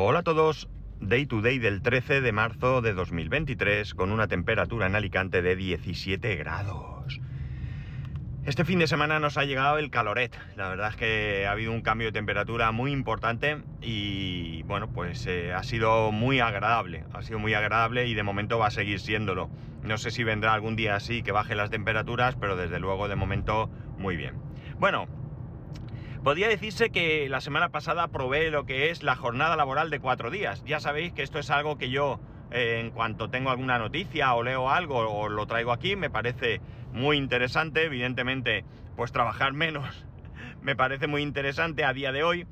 Hola a todos, Day to Day del 13 de marzo de 2023 con una temperatura en Alicante de 17 grados. Este fin de semana nos ha llegado el caloret, la verdad es que ha habido un cambio de temperatura muy importante y bueno, pues eh, ha sido muy agradable, ha sido muy agradable y de momento va a seguir siéndolo. No sé si vendrá algún día así que baje las temperaturas, pero desde luego de momento muy bien. Bueno, Podría decirse que la semana pasada probé lo que es la jornada laboral de cuatro días. Ya sabéis que esto es algo que yo, eh, en cuanto tengo alguna noticia o leo algo o lo traigo aquí, me parece muy interesante. Evidentemente, pues trabajar menos me parece muy interesante a día de hoy.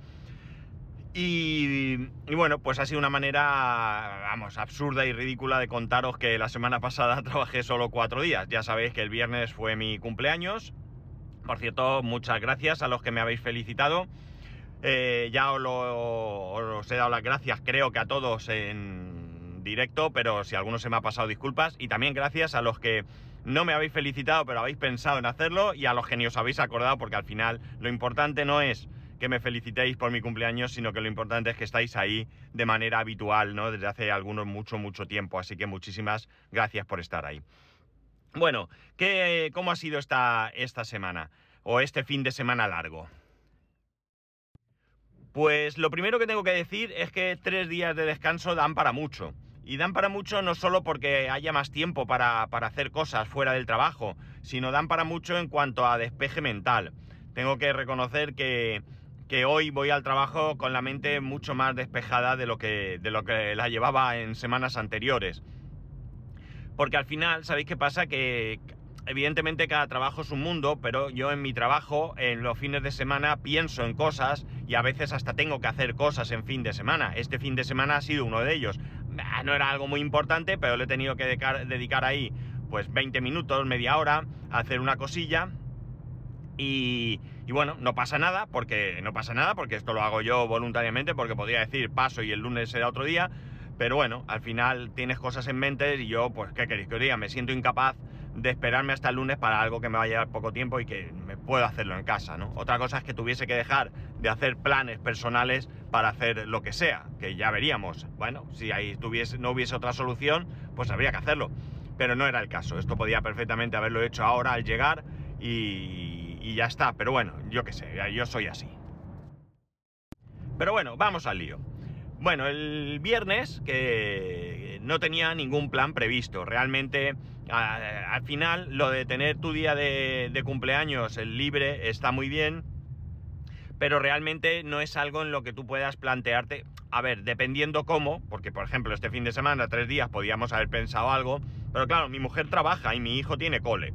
Y, y, bueno, pues ha sido una manera, vamos, absurda y ridícula de contaros que la semana pasada trabajé solo cuatro días. Ya sabéis que el viernes fue mi cumpleaños por cierto, muchas gracias a los que me habéis felicitado. Eh, ya os, he dado las gracias, creo que a todos en directo, pero si alguno se me ha pasado, disculpas. Y también gracias a los que no me habéis felicitado, pero habéis pensado en hacerlo, y a los que ni os habéis acordado, porque al final lo importante no es que me felicitéis por mi cumpleaños, sino que lo importante es que estáis ahí de manera habitual, ¿no? Desde hace algunos mucho, mucho tiempo. Así que muchísimas gracias por estar ahí. Bueno, ¿qué, ¿cómo ha sido esta, esta semana? O este fin de semana largo. Pues lo primero que tengo que decir es que tres días de descanso dan para mucho. Y dan para mucho no solo porque haya más tiempo para, para, hacer cosas fuera del trabajo, sino dan para mucho en cuanto a despeje mental. Tengo que reconocer que, que hoy voy al trabajo con la mente mucho más despejada de lo que, de lo que la llevaba en semanas anteriores. Porque al final, ¿sabéis qué pasa? Que evidentemente cada trabajo es un mundo, pero yo en mi trabajo, en los fines de semana, pienso en cosas y a veces hasta tengo que hacer cosas en fin de semana. Este fin de semana ha sido uno de ellos. Ah, no era algo muy importante, pero le he tenido que dedicar ahí pues 20 minutos, media hora, a hacer una cosilla. Y, y, bueno, no pasa nada, porque no pasa nada, porque esto lo hago yo voluntariamente, porque podría decir paso y el lunes será otro día, pero bueno, al final tienes cosas en mente y yo, pues, ¿qué queréis que os diga? Me siento incapaz de esperarme hasta el lunes para algo que me va a llevar poco tiempo y que me puedo hacerlo en casa, ¿no? Otra cosa es que tuviese que dejar de hacer planes personales para hacer lo que sea, que ya veríamos. Bueno, si ahí no hubiese otra solución, pues habría que hacerlo. Pero no era el caso. Esto podía perfectamente haberlo hecho ahora al llegar y, y ya está. Pero bueno, yo qué sé, yo soy así. Pero bueno, vamos al lío. Bueno, el viernes, que no tenía ningún plan previsto. Realmente, al final, lo de tener tu día de, de cumpleaños el libre está muy bien, pero realmente no es algo en lo que tú puedas plantearte. A ver, dependiendo cómo, porque por ejemplo, este fin de semana, tres días, podíamos haber pensado algo, pero claro, mi mujer trabaja y mi hijo tiene cole.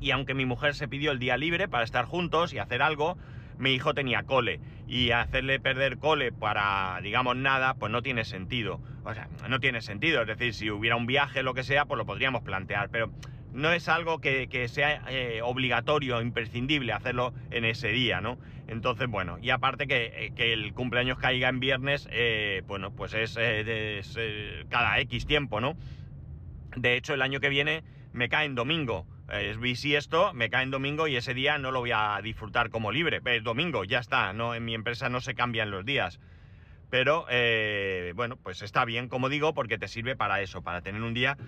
Y aunque mi mujer se pidió el día libre para estar juntos y hacer algo, mi hijo tenía cole y hacerle perder cole para, digamos, nada, pues no tiene sentido. O sea, no tiene sentido. Es decir, si hubiera un viaje, lo que sea, pues lo podríamos plantear, pero no es algo que, que sea eh, obligatorio, imprescindible hacerlo en ese día, ¿no? Entonces, bueno, y aparte que, eh, que el cumpleaños caiga en viernes, eh, bueno, pues es, es cada X tiempo, ¿no? De hecho, el año que viene me cae en domingo es esto me cae en domingo y ese día no lo voy a disfrutar como libre. Es domingo, ya está, no, en mi empresa no se cambian los días. Pero eh, bueno, pues está bien, como digo, porque te sirve para eso, para tener un día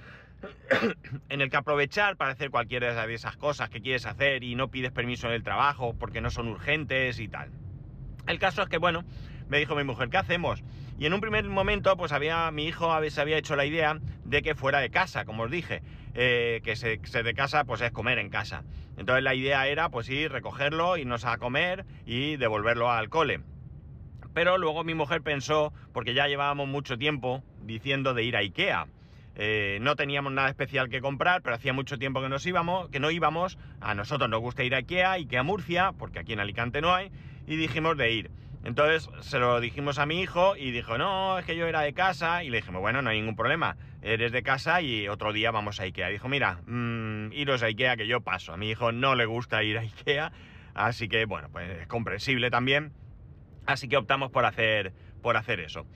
en el que aprovechar para hacer cualquiera de esas cosas que quieres hacer y no pides permiso en el trabajo porque no son urgentes y tal. El caso es que, bueno, me dijo mi mujer, ¿qué hacemos? Y en un primer momento, pues había, mi hijo se había hecho la idea de que fuera de casa, como os dije. Eh, que se, de casa pues es comer en casa. Entonces la idea era pues ir, recogerlo, irnos a comer y devolverlo al cole. Pero luego mi mujer pensó, porque ya llevábamos mucho tiempo diciendo de ir a Ikea. Eh, no teníamos nada especial que comprar, pero hacía mucho tiempo que nos íbamos, que no íbamos. A nosotros nos gusta ir a Ikea, Ikea Murcia, porque aquí en Alicante no hay, y dijimos de ir. Entonces se lo dijimos a mi hijo y dijo, no, es que yo era de casa. Y le dijimos, bueno, no hay ningún problema. Eres de casa y otro día vamos a Ikea. Dijo, mira, mmm, iros a Ikea que yo paso. A mi hijo no le gusta ir a Ikea. Así que, bueno, pues es comprensible también. Así que optamos por hacer, por hacer eso.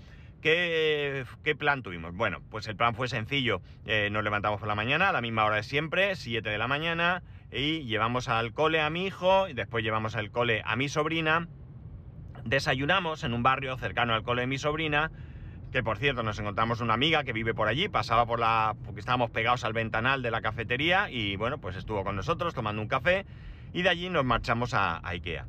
¿Qué, ¿Qué, plan tuvimos? Bueno, pues el plan fue sencillo. Eh, nos levantamos por la mañana, a la misma hora de siempre, 7 de la mañana, y llevamos al cole a mi hijo, y después llevamos al cole a mi sobrina, Desayunamos en un barrio cercano al cole de mi sobrina, que por cierto nos encontramos una amiga que vive por allí, pasaba por la... porque estábamos pegados al ventanal de la cafetería y bueno, pues estuvo con nosotros tomando un café y de allí nos marchamos a, Ikea.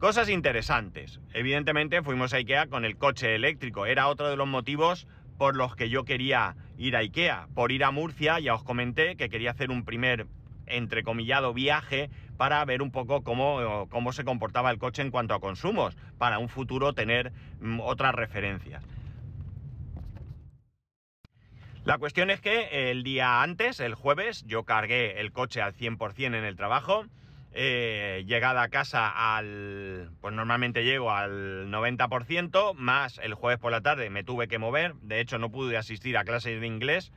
Cosas interesantes. Evidentemente fuimos a Ikea con el coche eléctrico. Era otro de los motivos por los que yo quería ir a Ikea. Por ir a Murcia ya os comenté que quería hacer un primer entrecomillado viaje para ver un poco cómo, cómo se comportaba el coche en cuanto a consumos, para un futuro tener mm, otras referencias. La cuestión es que el día antes, el jueves, yo cargué el coche al 100% en el trabajo. Eh, llegada a casa al... pues normalmente llego al 90%, más el jueves por la tarde me tuve que mover, de hecho no pude asistir a clases de inglés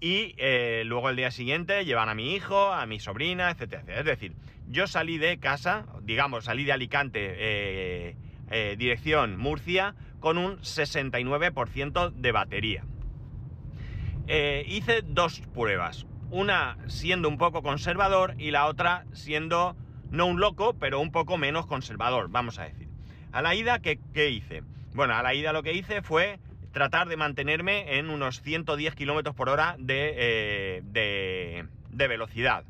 y eh, luego el día siguiente llevan a mi hijo, a mi sobrina, etc. Es decir, yo salí de casa, digamos, salí de Alicante, eh, dirección Murcia, con un 69% de batería. Eh, hice dos pruebas. Una siendo un poco conservador y la otra siendo no un loco, pero un poco menos conservador, vamos a decir. A la ida, ¿qué, hice? Bueno, a la ida lo que hice fue tratar de mantenerme en unos 110 km por hora de, eh, de, de velocidad.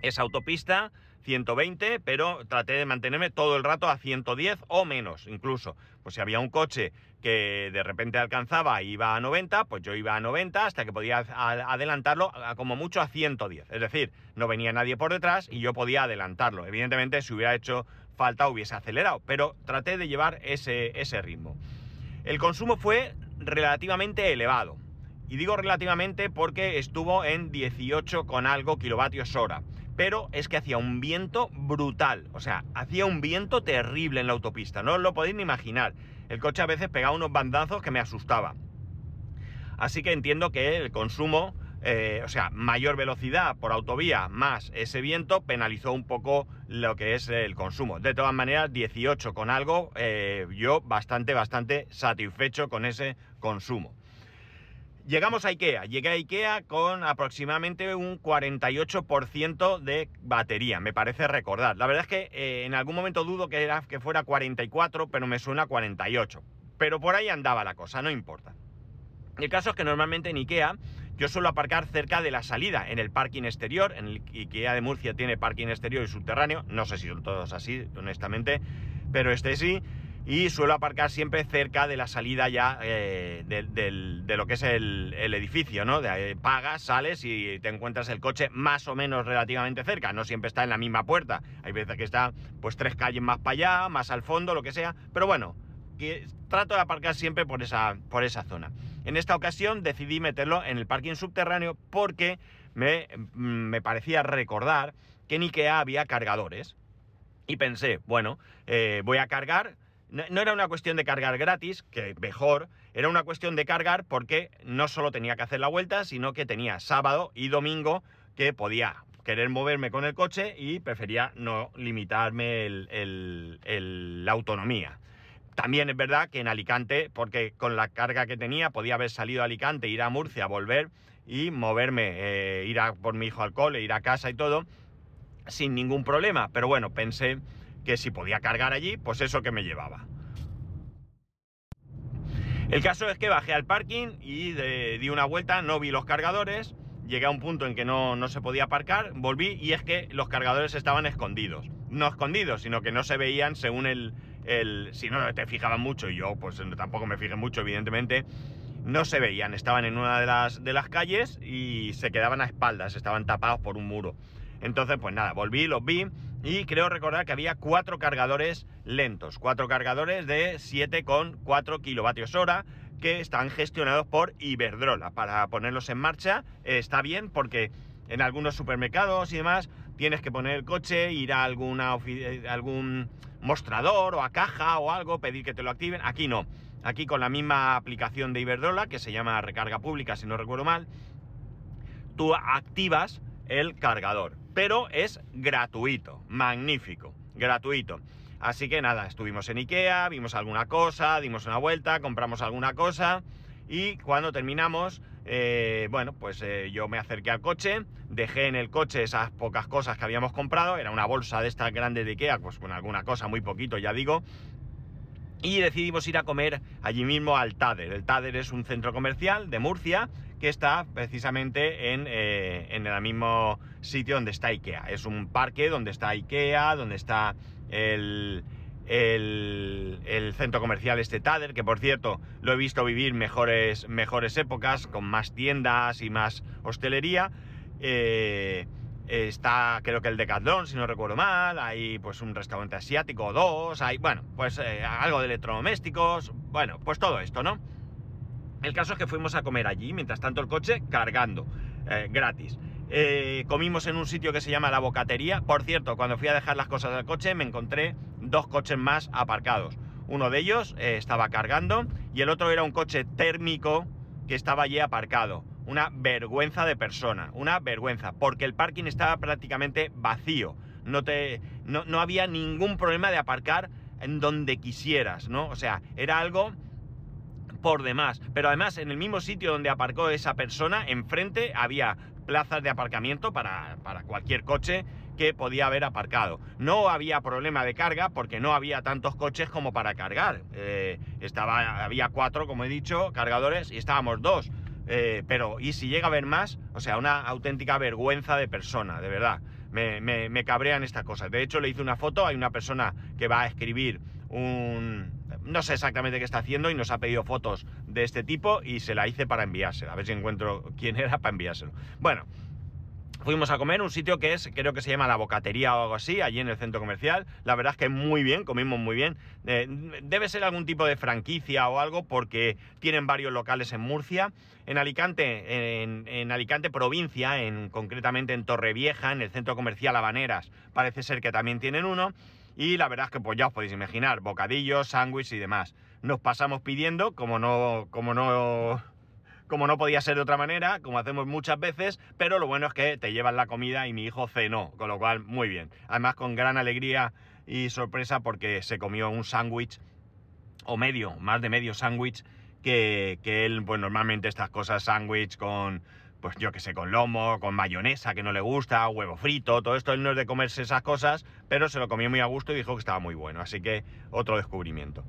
Esa autopista 120, pero traté de mantenerme todo el rato a 110 o menos, incluso. Pues si había un coche que de repente alcanzaba y iba a 90, pues yo iba a 90 hasta que podía adelantarlo como mucho a 110. Es decir, no venía nadie por detrás y yo podía adelantarlo. Evidentemente, si hubiera hecho falta, hubiese acelerado, pero traté de llevar ese, ese ritmo. El consumo fue relativamente elevado. Y digo relativamente porque estuvo en 18 con algo kilovatios hora pero es que hacía un viento brutal, o sea, hacía un viento terrible en la autopista, no os lo podéis ni imaginar. El coche a veces pegaba unos bandazos que me asustaba. Así que entiendo que el consumo, eh, o sea, mayor velocidad por autovía más ese viento penalizó un poco lo que es el consumo. De todas maneras, 18 con algo, eh, yo bastante, bastante satisfecho con ese consumo. Llegamos a IKEA. Llegué a IKEA con aproximadamente un 48% de batería, me parece recordar. La verdad es que eh, en algún momento dudo que, era, que fuera 44, pero me suena 48. Pero por ahí andaba la cosa, no importa. El caso es que normalmente en IKEA yo suelo aparcar cerca de la salida, en el parking exterior. En el IKEA de Murcia tiene parking exterior y subterráneo. No sé si son todos así, honestamente, pero este sí y suelo aparcar siempre cerca de la salida ya eh, de, lo que es el, edificio, ¿no? De, pagas, sales y te encuentras el coche más o menos relativamente cerca, no siempre está en la misma puerta, hay veces que está pues tres calles más para allá, más al fondo, lo que sea, pero bueno, que trato de aparcar siempre por esa, por esa zona. En esta ocasión decidí meterlo en el parking subterráneo porque me, me parecía recordar que en Ikea había cargadores. Y pensé, bueno, eh, voy a cargar, no, era una cuestión de cargar gratis, que mejor, era una cuestión de cargar porque no solo tenía que hacer la vuelta, sino que tenía sábado y domingo que podía querer moverme con el coche y prefería no limitarme la autonomía. También es verdad que en Alicante, porque con la carga que tenía, podía haber salido a Alicante, ir a Murcia, volver y moverme, eh, ir a por mi hijo al cole, ir a casa y todo, sin ningún problema. Pero bueno, pensé que si podía cargar allí, pues eso que me llevaba. El caso es que bajé al parking y di una vuelta, no vi los cargadores, llegué a un punto en que no, no, se podía aparcar, volví y es que los cargadores estaban escondidos. No escondidos, sino que no se veían según el... el si no te fijaban mucho, y yo pues tampoco me fijé mucho, evidentemente, no se veían, estaban en una de las, de las calles y se quedaban a espaldas, estaban tapados por un muro. Entonces, pues nada, volví, los vi y creo recordar que había cuatro cargadores lentos, cuatro cargadores de 7,4 kilovatios hora que están gestionados por Iberdrola. Para ponerlos en marcha está bien porque en algunos supermercados y demás tienes que poner el coche, ir a alguna algún mostrador o a caja o algo, pedir que te lo activen. Aquí no. Aquí con la misma aplicación de Iberdrola, que se llama recarga pública si no recuerdo mal, tú activas el cargador pero es gratuito, magnífico, gratuito. Así que nada, estuvimos en Ikea, vimos alguna cosa, dimos una vuelta, compramos alguna cosa y cuando terminamos, eh, bueno, pues eh, yo me acerqué al coche, dejé en el coche esas pocas cosas que habíamos comprado, era una bolsa de estas grandes de Ikea, pues con alguna cosa, muy poquito, ya digo, y decidimos ir a comer allí mismo al Tader. El Tader es un centro comercial de Murcia que está precisamente en, eh, en el mismo sitio donde está Ikea. Es un parque donde está Ikea, donde está el, el, centro comercial este Tader, que por cierto lo he visto vivir mejores, mejores épocas, con más tiendas y más hostelería. Eh, está creo que el Decathlon, si no recuerdo mal, hay pues un restaurante asiático dos, hay, bueno, pues eh, algo de electrodomésticos, bueno, pues todo esto, ¿no? El caso es que fuimos a comer allí, mientras tanto el coche cargando, eh, gratis. Eh, comimos en un sitio que se llama La Bocatería. Por cierto, cuando fui a dejar las cosas del coche me encontré dos coches más aparcados. Uno de ellos estaba cargando y el otro era un coche térmico que estaba allí aparcado una vergüenza de persona, una vergüenza, porque el parking estaba prácticamente vacío. No, te, no, había ningún problema de aparcar en donde quisieras, ¿no? O sea, era algo por demás. Pero además, en el mismo sitio donde aparcó esa persona, enfrente había plazas de aparcamiento para, cualquier coche que podía haber aparcado. No había problema de carga porque no había tantos coches como para cargar. Eh, estaba, había cuatro, como he dicho, cargadores y estábamos dos. Eh, pero, ¿y si llega a haber más? O sea, una auténtica vergüenza de persona, de verdad. Me, me, cabrean estas cosas. De hecho, le hice una foto, hay una persona que va a escribir un... No sé exactamente qué está haciendo y nos ha pedido fotos de este tipo y se la hice para enviársela. A ver si encuentro quién era para enviárselo. Bueno, Fuimos a comer un sitio que es, creo que se llama La Bocatería o algo así, allí en el centro comercial. La verdad es que muy bien, comimos muy bien. Eh, debe ser algún tipo de franquicia o algo porque tienen varios locales en Murcia. En Alicante, en, Alicante provincia, en, concretamente en Torrevieja, en el centro comercial Habaneras, parece ser que también tienen uno. Y la verdad es que pues ya os podéis imaginar, bocadillos, sándwiches y demás. Nos pasamos pidiendo, como no, como no como no podía ser de otra manera, como hacemos muchas veces, pero lo bueno es que te llevan la comida y mi hijo cenó, con lo cual muy bien. Además con gran alegría y sorpresa porque se comió un sándwich, o medio, más de medio sándwich, que, que, él, pues normalmente estas cosas, sándwich con, pues yo que sé, con lomo, con mayonesa que no le gusta, huevo frito, todo esto, él no es de comerse esas cosas, pero se lo comió muy a gusto y dijo que estaba muy bueno, así que otro descubrimiento.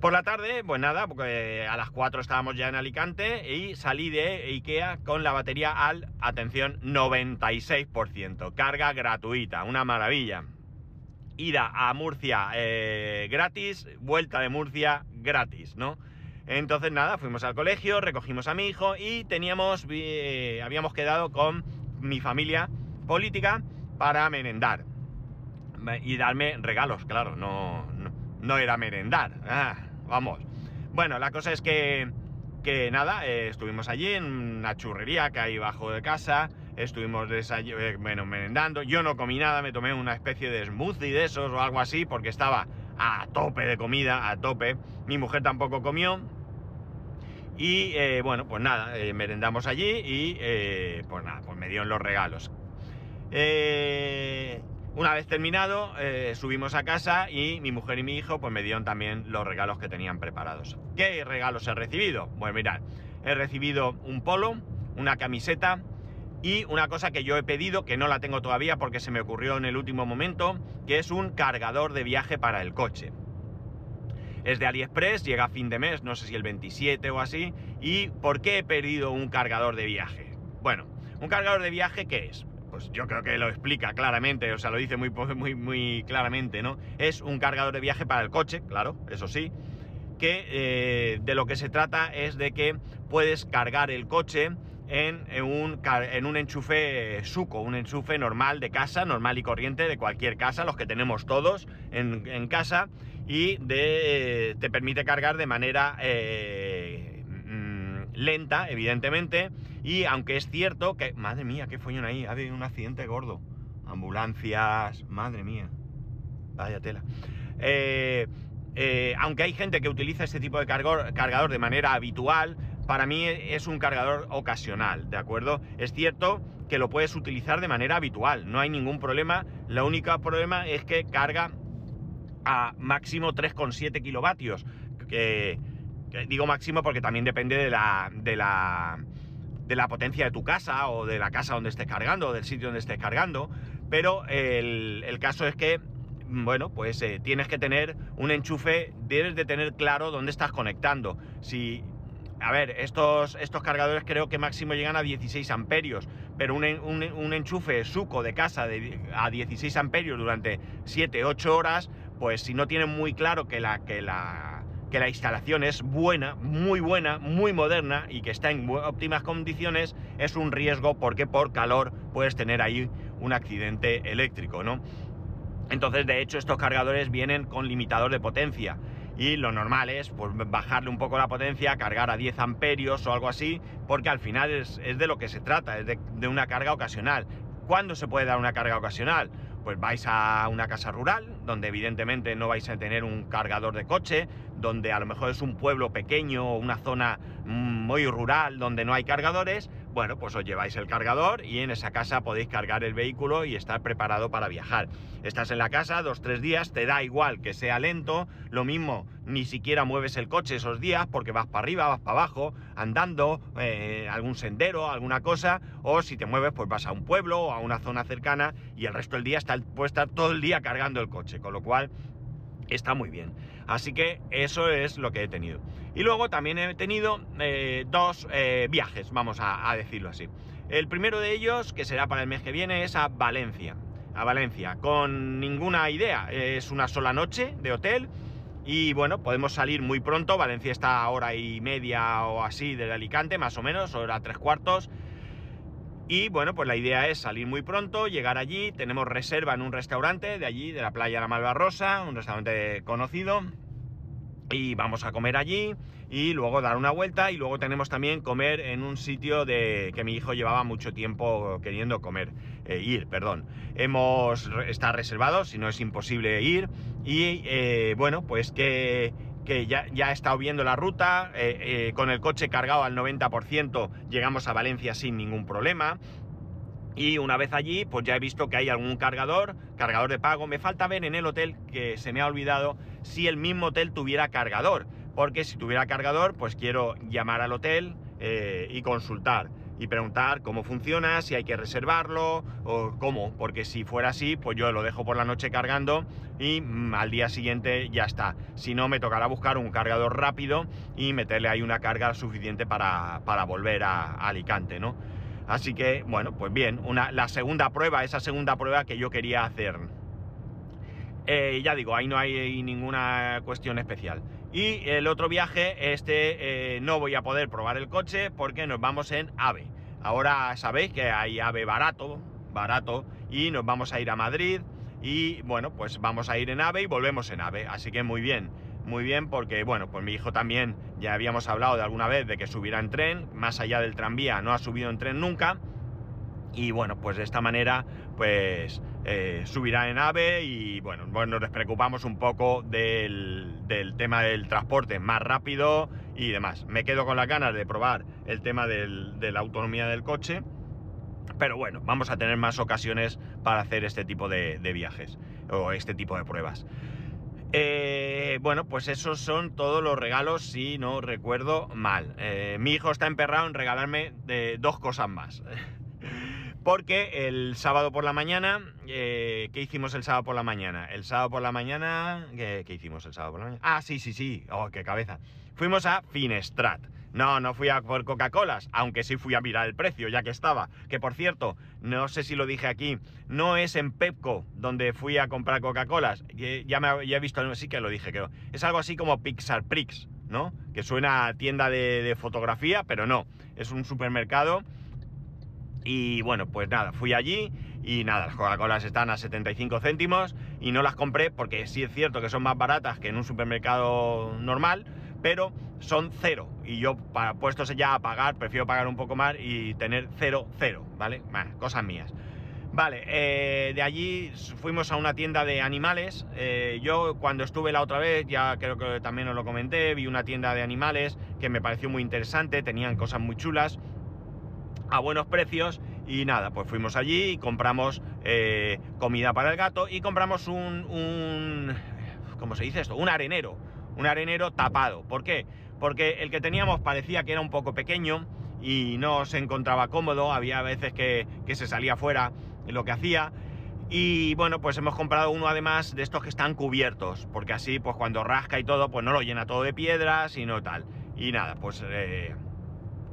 Por la tarde, pues nada, porque a las 4 estábamos ya en Alicante y salí de Ikea con la batería al, atención, 96%. Carga gratuita, una maravilla. Ida a Murcia eh, gratis, vuelta de Murcia gratis, ¿no? Entonces nada, fuimos al colegio, recogimos a mi hijo y teníamos, eh, habíamos quedado con mi familia política para merendar y darme regalos, claro, no, no, era merendar. Ah, vamos. Bueno, la cosa es que, que nada, eh, estuvimos allí en una churrería que hay bajo de casa, estuvimos eh, bueno, merendando, yo no comí nada, me tomé una especie de smoothie de esos o algo así porque estaba a tope de comida, a tope, mi mujer tampoco comió. Y eh, bueno, pues nada, merendamos allí y pues nada, pues me dieron los regalos. Eh, una vez terminado, eh, subimos a casa y mi mujer y mi hijo pues me dieron también los regalos que tenían preparados. ¿Qué regalos he recibido? Pues mirad, he recibido un polo, una camiseta y una cosa que yo he pedido, que no la tengo todavía porque se me ocurrió en el último momento, que es un cargador de viaje para el coche. Es de AliExpress, llega a fin de mes, no sé si el 27 o así. ¿Y por qué he pedido un cargador de viaje? Bueno, un cargador de viaje, ¿qué es? pues yo creo que lo explica claramente, o sea, lo dice muy, muy, muy claramente, ¿no? Es un cargador de viaje para el coche, claro, eso sí, que eh, de lo que se trata es de que puedes cargar el coche en, un, en un enchufe suco, un enchufe normal de casa, normal y corriente de cualquier casa, los que tenemos todos en, casa, y de, te permite cargar de manera eh, mm, lenta, evidentemente, y aunque es cierto que, madre mía, qué follón ahí, ha habido un accidente gordo. Ambulancias, madre mía. Vaya tela. Eh, eh, aunque hay gente que utiliza este tipo de cargador, de manera habitual, para mí es un cargador ocasional, ¿de acuerdo? Es cierto que lo puedes utilizar de manera habitual, no hay ningún problema. El único problema es que carga a máximo 3,7 kilovatios. Que, digo máximo porque también depende de la, de la de la potencia de tu casa o de la casa donde estés cargando o del sitio donde estés cargando, pero el, caso es que bueno, pues eh, tienes que tener un enchufe, debes de tener claro dónde estás conectando. Si, a ver, estos, estos cargadores creo que máximo llegan a 16 amperios, pero un, enchufe suco de casa de, a 16 amperios durante 7-8 horas, pues si no tienen muy claro que la, que la, que la instalación es buena, muy buena, muy moderna y que está en óptimas condiciones, es un riesgo porque por calor puedes tener ahí un accidente eléctrico, ¿no? Entonces, de hecho, estos cargadores vienen con limitador de potencia. Y lo normal es pues, bajarle un poco la potencia, cargar a 10 amperios o algo así, porque al final es, de lo que se trata, es de, de una carga ocasional. ¿Cuándo se puede dar una carga ocasional? Pues vais a una casa rural, donde evidentemente no vais a tener un cargador de coche, donde a lo mejor es un pueblo pequeño o una zona muy rural donde no hay cargadores, bueno, pues os lleváis el cargador y en esa casa podéis cargar el vehículo y estar preparado para viajar. Estás en la casa dos, tres días, te da igual que sea lento, lo mismo, ni siquiera mueves el coche esos días porque vas para arriba, vas para abajo, andando, eh, algún sendero, alguna cosa, o si te mueves, pues vas a un pueblo o a una zona cercana y el resto del día está, puedes estar todo el día cargando el coche, con lo cual está muy bien. Así que eso es lo que he tenido. Y luego también he tenido eh, dos eh, viajes, vamos a, decirlo así. El primero de ellos, que será para el mes que viene, es a Valencia. A Valencia, con ninguna idea. Es una sola noche de hotel. Y bueno, podemos salir muy pronto. Valencia está a hora y media o así del Alicante, más o menos, hora tres cuartos. Y bueno, pues la idea es salir muy pronto, llegar allí, tenemos reserva en un restaurante de allí, de la playa La Malvarrosa, un restaurante conocido, y vamos a comer allí y luego dar una vuelta. Y luego tenemos también comer en un sitio de que mi hijo llevaba mucho tiempo queriendo comer, eh, ir, perdón. Hemos, está reservado, si no es imposible ir. Y eh, bueno, pues que que ya, ya he estado viendo la ruta, eh, eh, con el coche cargado al 90% llegamos a Valencia sin ningún problema. Y una vez allí, pues ya he visto que hay algún cargador, cargador de pago. Me falta ver en el hotel, que se me ha olvidado, si el mismo hotel tuviera cargador. Porque si tuviera cargador, pues quiero llamar al hotel eh, y consultar y preguntar cómo funciona, si hay que reservarlo o cómo, porque si fuera así, pues yo lo dejo por la noche cargando y mm, al día siguiente ya está. Si no, me tocará buscar un cargador rápido y meterle ahí una carga suficiente para, volver a, Alicante, ¿no? Así que, bueno, pues bien, una, la segunda prueba, esa segunda prueba que yo quería hacer. Eh, ya digo, ahí no hay ninguna cuestión especial. Y el otro viaje, este eh, no voy a poder probar el coche porque nos vamos en AVE. Ahora sabéis que hay AVE barato, barato, y nos vamos a ir a Madrid. Y bueno, pues vamos a ir en AVE y volvemos en AVE. Así que muy bien, muy bien porque, bueno, pues mi hijo también, ya habíamos hablado de alguna vez de que subiera en tren, más allá del tranvía, no ha subido en tren nunca. Y bueno, pues de esta manera, pues eh, subirá en AVE y bueno, nos despreocupamos un poco del, tema del transporte más rápido y demás. Me quedo con las ganas de probar el tema de la autonomía del coche, pero bueno, vamos a tener más ocasiones para hacer este tipo de, viajes o este tipo de pruebas. Eh, bueno, pues esos son todos los regalos, si no recuerdo mal. Eh, mi hijo está emperrado en regalarme dos cosas más. Porque el sábado por la mañana, eh, ¿qué hicimos el sábado por la mañana? El sábado por la mañana, ¿qué, hicimos el sábado por la mañana? Ah, sí, sí, sí, oh, qué cabeza. Fuimos a Finestrat. No, no fui a por Coca-Colas, aunque sí fui a mirar el precio, ya que estaba. Que por cierto, no sé si lo dije aquí, no es en Pepco donde fui a comprar Coca-Colas. Ya, me, he visto, sí que lo dije, creo. Es algo así como Pixar Prix, ¿no? Que suena a tienda de, de fotografía, pero no. Es un supermercado y bueno, pues nada, fui allí y nada, las Coca-Colas están a 75 céntimos y no las compré porque sí es cierto que son más baratas que en un supermercado normal, pero son cero. Y yo, para puestos ya a pagar, prefiero pagar un poco más y tener cero, cero, ¿vale? cosas mías. Vale, eh, de allí fuimos a una tienda de animales. Eh, yo cuando estuve la otra vez, ya creo que también os lo comenté, vi una tienda de animales que me pareció muy interesante, tenían cosas muy chulas a buenos precios y nada, pues fuimos allí y compramos eh, comida para el gato y compramos un, un, ¿cómo se dice esto? Un arenero, un arenero tapado. ¿Por qué? Porque el que teníamos parecía que era un poco pequeño y no se encontraba cómodo, había veces que, que se salía fuera lo que hacía Y bueno, pues hemos comprado uno además de estos que están cubiertos, porque así, pues cuando rasca y todo, pues no lo llena todo de piedras y no tal. Y nada, pues eh,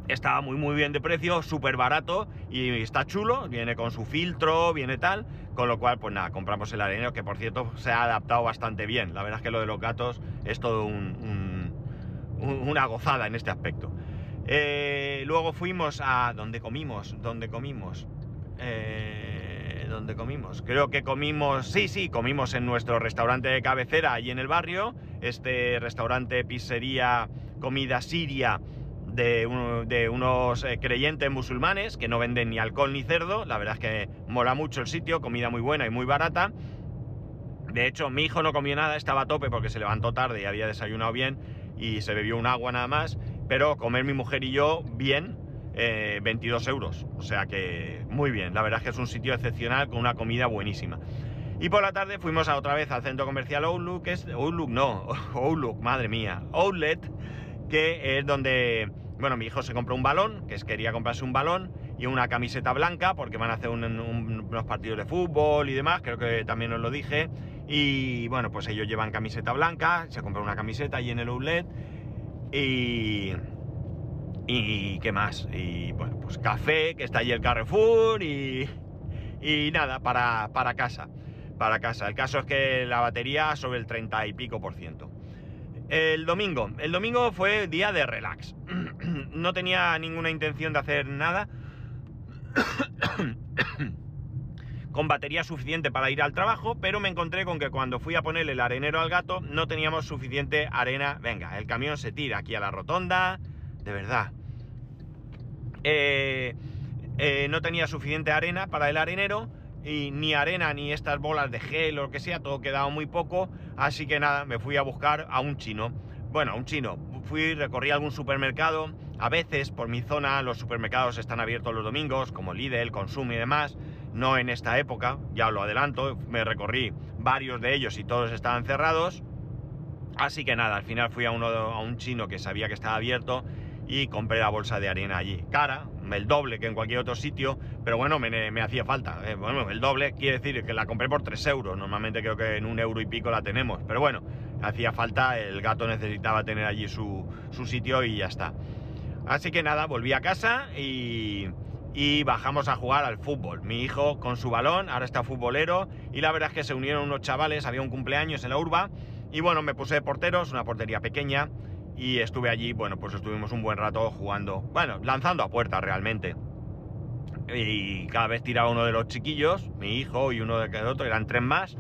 estaba muy muy bien de precio, súper barato y está chulo, viene con su filtro, viene tal, con lo cual, pues nada, compramos el arenero, que por cierto se ha adaptado bastante bien. La verdad es que lo de los gatos es todo una gozada en este aspecto. Eh, luego fuimos a... ¿Dónde comimos? ¿Dónde comimos? Eh, ¿Dónde comimos? Creo que comimos... Sí, sí, comimos en nuestro restaurante de cabecera allí en el barrio. Este restaurante, pizzería, comida siria de, unos eh, creyentes musulmanes que no venden ni alcohol ni cerdo. La verdad es que mola mucho el sitio, comida muy buena y muy barata. De hecho, mi hijo no comió nada, estaba a tope porque se levantó tarde y había desayunado bien y se bebió un agua nada más pero comer mi mujer y yo bien, 22 eh, euros. O sea que muy bien, la verdad es que es un sitio excepcional con una comida buenísima. Y por la tarde fuimos a otra vez al centro comercial Outlook, que es Outlook no, Outlook, madre mía, Outlet, que es donde, bueno, mi hijo se compró un balón, que quería comprarse un balón y una camiseta blanca, porque van a hacer unos partidos de fútbol y demás, creo que también os lo dije. Y bueno, pues ellos llevan camiseta blanca, se compró una camiseta allí en el Outlet y. ¿Y qué más? Y bueno, pues café, que está allí el Carrefour y. Y nada, para, para casa. Para casa. El caso es que la batería sobre el 30 y pico por ciento. El domingo. El domingo fue día de relax. no tenía ninguna intención de hacer nada. con batería suficiente para ir al trabajo, pero me encontré con que cuando fui a ponerle el arenero al gato no teníamos suficiente arena. Venga, el camión se tira aquí a la rotonda, de verdad. Eh, eh, no tenía suficiente arena para el arenero y ni arena ni estas bolas de gel o lo que sea, todo quedaba muy poco, así que nada, me fui a buscar a un chino. Bueno, a un chino. Fui, recorrí algún supermercado. A veces por mi zona los supermercados están abiertos los domingos, como Lidl, Consum y demás no en esta época, ya lo adelanto, me recorrí varios de ellos y todos estaban cerrados. Así que nada, al final fui a, uno, a un chino que sabía que estaba abierto y compré la bolsa de arena allí. Cara, el doble que en cualquier otro sitio, pero bueno, me, hacía falta. Eh, bueno, el doble quiere decir que la compré por 3 euros. Normalmente creo que en un euro y pico la tenemos. Pero bueno, hacía falta, el gato necesitaba tener allí su, su sitio y ya está. Así que nada, volví a casa y, y bajamos a jugar al fútbol. Mi hijo con su balón, ahora está futbolero, y la verdad es que se unieron unos chavales, había un cumpleaños en la urba, y bueno, me puse de porteros, una portería pequeña, y estuve allí, bueno, pues estuvimos un buen rato jugando, bueno, lanzando a puerta realmente. Y cada vez tiraba uno de los chiquillos, mi hijo y uno de otro, eran tres más,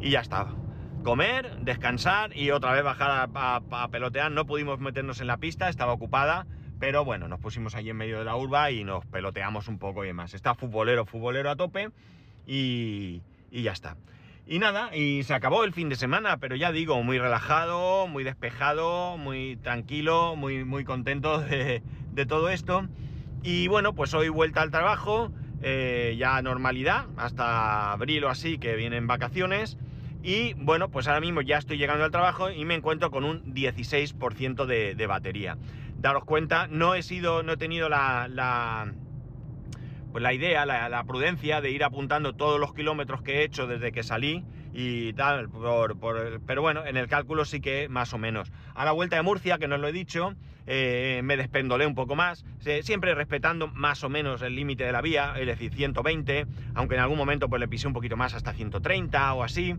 y ya estaba. Comer, descansar y otra vez bajar a pelotear. No pudimos meternos en la pista, estaba ocupada pero bueno, nos pusimos allí en medio de la urba y nos peloteamos un poco y demás. Está futbolero, futbolero a tope y, ya está. Y nada, y se acabó el fin de semana, pero ya digo, muy relajado, muy despejado, muy tranquilo, muy, muy contento de, todo esto. Y bueno, pues hoy vuelta al trabajo, eh, ya normalidad, hasta abril o así, que vienen vacaciones. Y bueno, pues ahora mismo ya estoy llegando al trabajo y me encuentro con un 16% de, batería daros cuenta, no he sido, no he tenido la pues la idea, la, prudencia de ir apuntando todos los kilómetros que he hecho desde que salí y tal, pero bueno, en el cálculo sí que más o menos. A la vuelta de Murcia, que no os lo he dicho, eh, me despendolé un poco más, siempre respetando más o menos el límite de la vía, es decir, 120, aunque en algún momento pues le pisé un poquito más hasta 130 o así.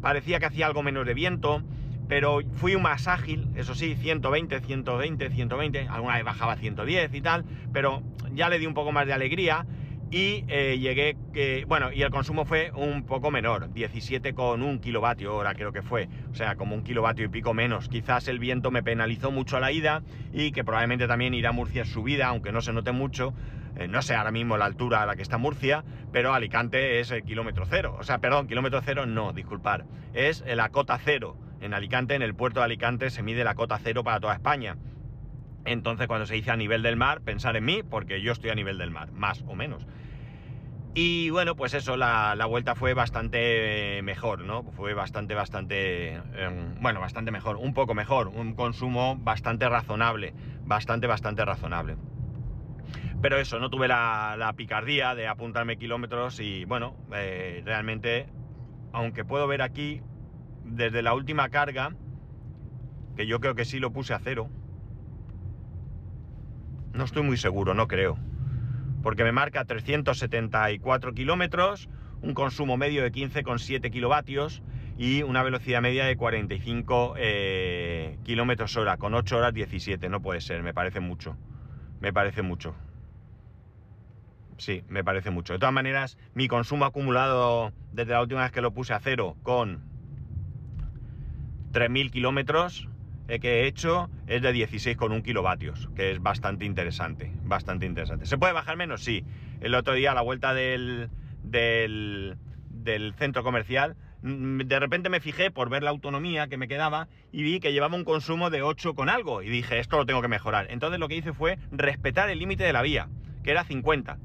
Parecía que hacía algo menos de viento, pero fui más ágil, eso sí, 120, 120, 120, alguna vez bajaba 110 y tal, pero ya le di un poco más de alegría y eh, llegué, que, bueno, y el consumo fue un poco menor, 17,1 kilovatio hora creo que fue, o sea, como un kilovatio y pico menos. Quizás el viento me penalizó mucho a la ida y que probablemente también irá a Murcia subida, aunque no se note mucho, eh, no sé ahora mismo la altura a la que está Murcia, pero Alicante es el kilómetro cero, o sea, perdón, kilómetro cero no, disculpar, es la cota cero en Alicante, en el puerto de Alicante, se mide la cota cero para toda España. Entonces, cuando se dice a nivel del mar, pensar en mí, porque yo estoy a nivel del mar, más o menos. Y bueno, pues eso, la, vuelta fue bastante mejor, ¿no? Fue bastante, bastante, em, bueno, bastante mejor, un poco mejor, un consumo bastante razonable, bastante, bastante razonable. Pero eso, no tuve la, picardía de apuntarme kilómetros y bueno, eh, realmente, aunque puedo ver aquí, desde la última carga, que yo creo que sí lo puse a cero, no estoy muy seguro, no creo. Porque me marca 374 kilómetros, un consumo medio de 15,7 kilovatios y una velocidad media de 45 eh, kilómetros hora, con 8 horas 17. No puede ser, me parece mucho. Me parece mucho. Sí, me parece mucho. De todas maneras, mi consumo acumulado desde la última vez que lo puse a cero con 3.000 kilómetros eh, que he hecho es de 16,1 kilovatios, que es bastante interesante, bastante interesante. ¿Se puede bajar menos? Sí. El otro día a la vuelta del, del, centro comercial, mm, de repente me fijé por ver la autonomía que me quedaba y vi que llevaba un consumo de 8 con algo y dije, esto lo tengo que mejorar. Entonces lo que hice fue respetar el límite de la vía, que era 50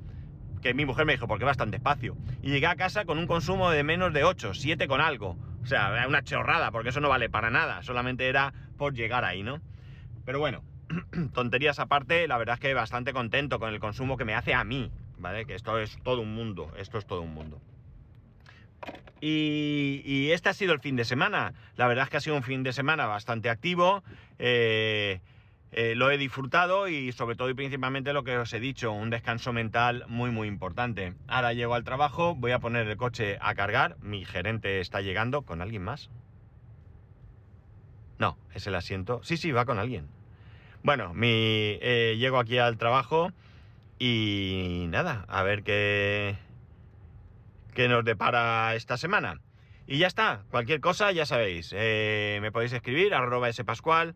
que mi mujer me dijo, porque vas tan despacio. Y llegué a casa con un consumo de menos de 8, 7 con algo. O sea, una chorrada, porque eso no vale para nada, solamente era por llegar ahí, ¿no? Pero bueno, tonterías aparte, la verdad es que bastante contento con el consumo que me hace a mí, ¿vale? Que esto es todo un mundo, esto es todo un mundo. Y, este ha sido el fin de semana. La verdad es que ha sido un fin de semana bastante activo. Eh, eh, lo he disfrutado y sobre todo y principalmente lo que os he dicho, un descanso mental muy muy importante. Ahora llego al trabajo, voy a poner el coche a cargar, mi gerente está llegando con alguien más. No, es el asiento. Sí, sí, va con alguien. Bueno, mi, eh, llego aquí al trabajo y nada, a ver qué, qué nos depara esta semana. Y ya está, cualquier cosa ya sabéis, eh, me podéis escribir arroba spascual,